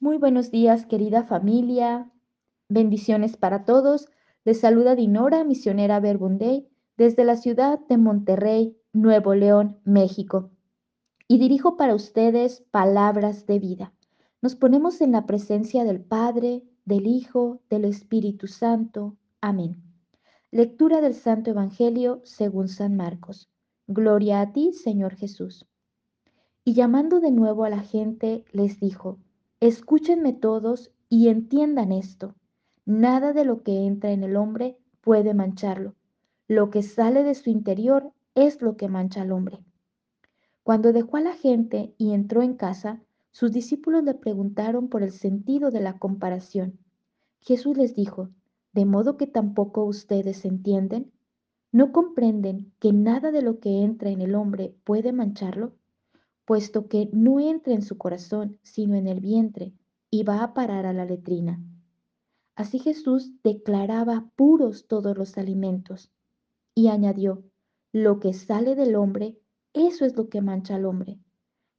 Muy buenos días, querida familia. Bendiciones para todos. Les saluda Dinora, misionera Verbunday, desde la ciudad de Monterrey, Nuevo León, México. Y dirijo para ustedes palabras de vida. Nos ponemos en la presencia del Padre, del Hijo, del Espíritu Santo. Amén. Lectura del Santo Evangelio según San Marcos. Gloria a ti, Señor Jesús. Y llamando de nuevo a la gente, les dijo, Escúchenme todos y entiendan esto. Nada de lo que entra en el hombre puede mancharlo. Lo que sale de su interior es lo que mancha al hombre. Cuando dejó a la gente y entró en casa, sus discípulos le preguntaron por el sentido de la comparación. Jesús les dijo, ¿de modo que tampoco ustedes entienden? ¿No comprenden que nada de lo que entra en el hombre puede mancharlo? Puesto que no entra en su corazón, sino en el vientre, y va a parar a la letrina. Así Jesús declaraba puros todos los alimentos, y añadió, lo que sale del hombre, eso es lo que mancha al hombre,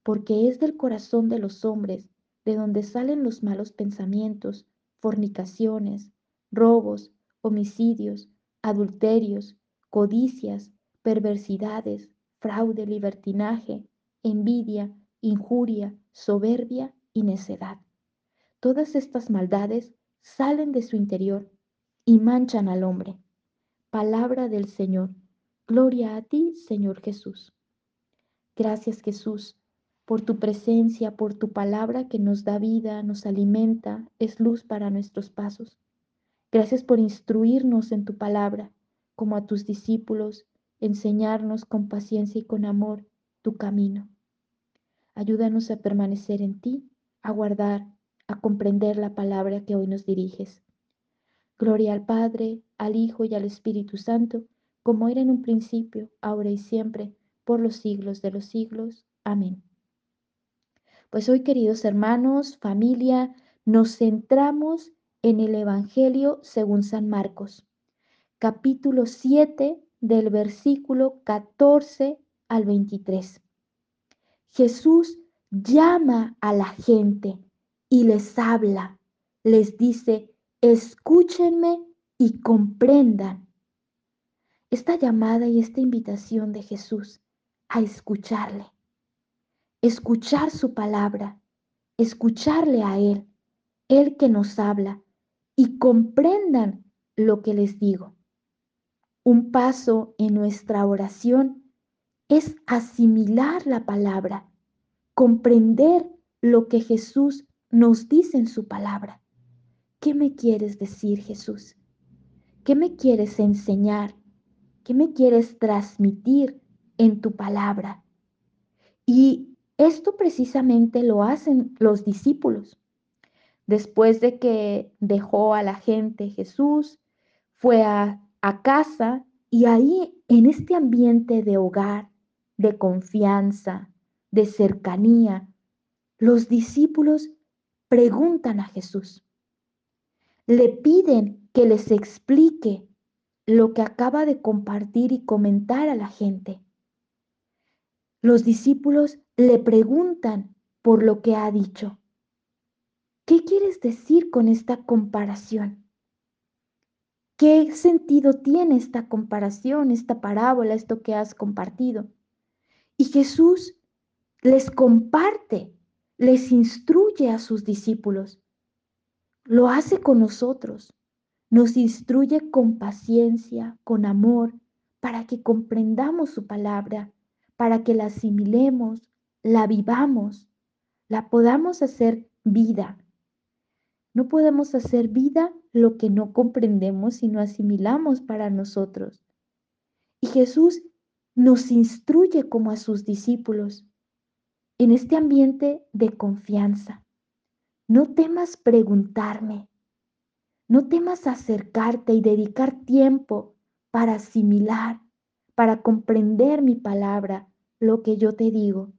porque es del corazón de los hombres de donde salen los malos pensamientos, fornicaciones, robos, homicidios, adulterios, codicias, perversidades, fraude, libertinaje, envidia, injuria, soberbia y necedad. Todas estas maldades salen de su interior y manchan al hombre. Palabra del Señor. Gloria a ti, Señor Jesús. Gracias Jesús por tu presencia, por tu palabra que nos da vida, nos alimenta, es luz para nuestros pasos. Gracias por instruirnos en tu palabra, como a tus discípulos, enseñarnos con paciencia y con amor tu camino. Ayúdanos a permanecer en ti, a guardar, a comprender la palabra que hoy nos diriges. Gloria al Padre, al Hijo y al Espíritu Santo, como era en un principio, ahora y siempre, por los siglos de los siglos. Amén. Pues hoy, queridos hermanos, familia, nos centramos en el Evangelio según San Marcos, capítulo 7 del versículo 14 al 23. Jesús llama a la gente y les habla, les dice, escúchenme y comprendan. Esta llamada y esta invitación de Jesús a escucharle, escuchar su palabra, escucharle a Él, Él que nos habla, y comprendan lo que les digo. Un paso en nuestra oración es asimilar la palabra, comprender lo que Jesús nos dice en su palabra. ¿Qué me quieres decir, Jesús? ¿Qué me quieres enseñar? ¿Qué me quieres transmitir en tu palabra? Y esto precisamente lo hacen los discípulos. Después de que dejó a la gente Jesús, fue a, casa y ahí en este ambiente de hogar, de confianza, de cercanía, los discípulos preguntan a Jesús. Le piden que les explique lo que acaba de compartir y comentar a la gente. Los discípulos le preguntan por lo que ha dicho. ¿Qué quieres decir con esta comparación? ¿Qué sentido tiene esta comparación, esta parábola, esto que has compartido? Y Jesús les comparte, les instruye a sus discípulos. Lo hace con nosotros. Nos instruye con paciencia, con amor, para que comprendamos su palabra, para que la asimilemos, la vivamos, la podamos hacer vida. No podemos hacer vida lo que no comprendemos y no asimilamos para nosotros. Y Jesús nos instruye como a sus discípulos en este ambiente de confianza. No temas preguntarme, no temas acercarte y dedicar tiempo para asimilar, para comprender mi palabra, lo que yo te digo.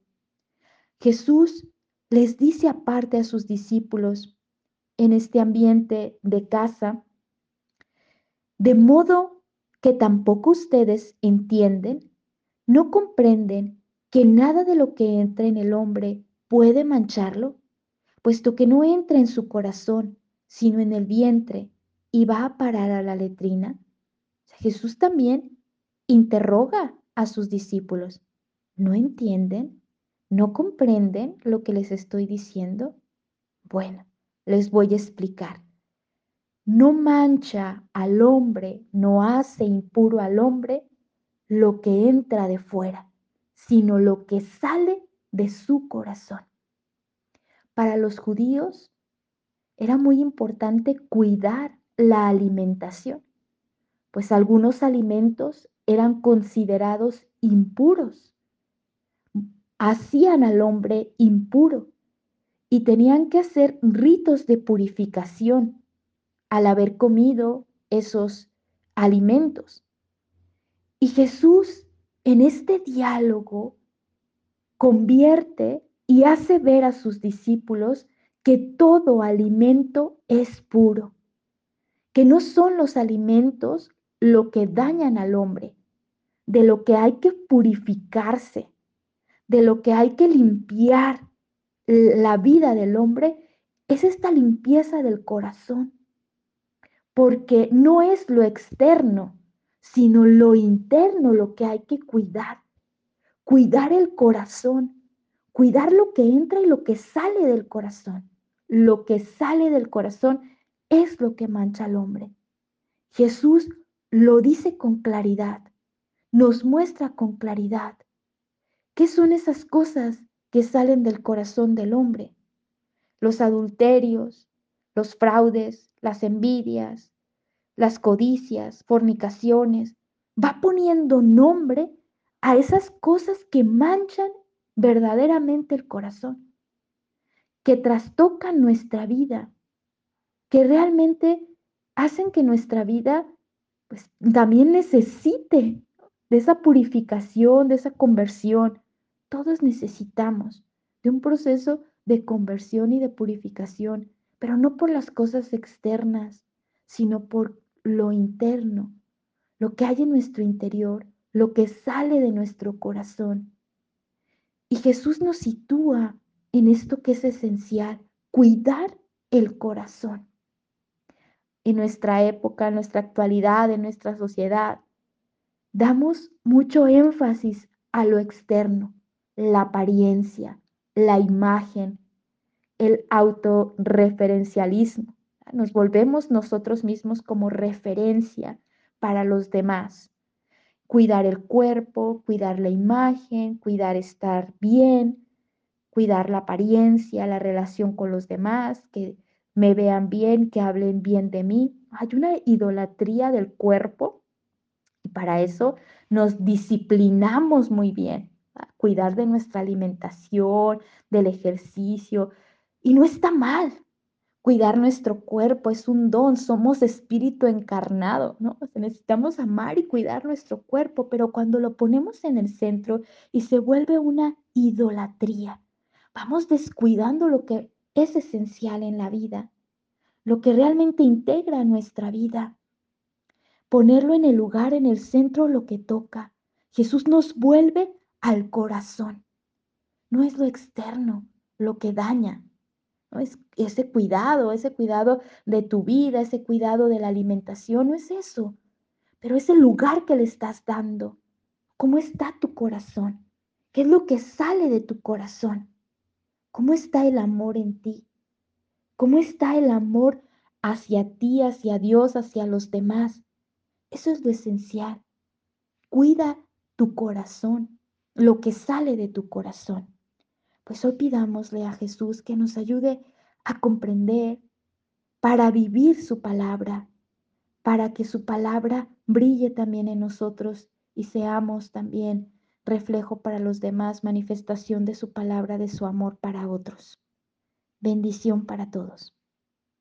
Jesús les dice aparte a sus discípulos en este ambiente de casa, de modo que tampoco ustedes entienden ¿No comprenden que nada de lo que entra en el hombre puede mancharlo? puesto que no entra en su corazón, sino en el vientre, y va a parar a la letrina? Jesús también interroga a sus discípulos. ¿No entienden? ¿No comprenden lo que les estoy diciendo? Bueno, les voy a explicar. No mancha al hombre, no hace impuro al hombre lo que entra de fuera, sino lo que sale de su corazón. Para los judíos era muy importante cuidar la alimentación, pues algunos alimentos eran considerados impuros, hacían al hombre impuro y tenían que hacer ritos de purificación al haber comido esos alimentos. Y Jesús en este diálogo convierte y hace ver a sus discípulos que todo alimento es puro, que no son los alimentos lo que dañan al hombre, de lo que hay que purificarse, de lo que hay que limpiar la vida del hombre, es esta limpieza del corazón, porque no es lo externo, sino lo interno lo que hay que cuidar. Cuidar el corazón, cuidar lo que entra y lo que sale del corazón. Lo que sale del corazón es lo que mancha al hombre. Jesús lo dice con claridad, nos muestra con claridad qué son esas cosas que salen del corazón del hombre. Los adulterios, los fraudes, las envidias, las codicias, fornicaciones, va poniendo nombre a esas cosas que manchan verdaderamente el corazón, que trastocan nuestra vida, que realmente hacen que nuestra vida pues también necesite de esa purificación, de esa conversión. Todos necesitamos de un proceso de conversión y de purificación, pero no por las cosas externas, sino por lo interno, lo que hay en nuestro interior, lo que sale de nuestro corazón. Y Jesús nos sitúa en esto que es esencial, cuidar el corazón. En nuestra época, en nuestra actualidad, en nuestra sociedad, damos mucho énfasis a lo externo, la apariencia, la imagen, el autorreferencialismo. Nos volvemos nosotros mismos como referencia para los demás. Cuidar el cuerpo, cuidar la imagen, cuidar estar bien, cuidar la apariencia, la relación con los demás, que me vean bien, que hablen bien de mí. Hay una idolatría del cuerpo y para eso nos disciplinamos muy bien. Cuidar de nuestra alimentación, del ejercicio. Y no está mal, Cuidar nuestro cuerpo es un don, somos espíritu encarnado, ¿no? necesitamos amar y cuidar nuestro cuerpo, pero cuando lo ponemos en el centro y se vuelve una idolatría, vamos descuidando lo que es esencial en la vida, lo que realmente integra nuestra vida. Ponerlo en el lugar, en el centro, lo que toca. Jesús nos vuelve al corazón. No es lo externo lo que daña, es ese cuidado, ese cuidado de tu vida, ese cuidado de la alimentación, no es eso, pero es el lugar que le estás dando. ¿Cómo está tu corazón? ¿Qué es lo que sale de tu corazón? ¿Cómo está el amor en ti? ¿Cómo está el amor hacia ti, hacia Dios, hacia los demás? Eso es lo esencial. Cuida tu corazón, lo que sale de tu corazón. Pues hoy pidámosle a Jesús que nos ayude a comprender para vivir su palabra, para que su palabra brille también en nosotros y seamos también reflejo para los demás, manifestación de su palabra, de su amor para otros. Bendición para todos.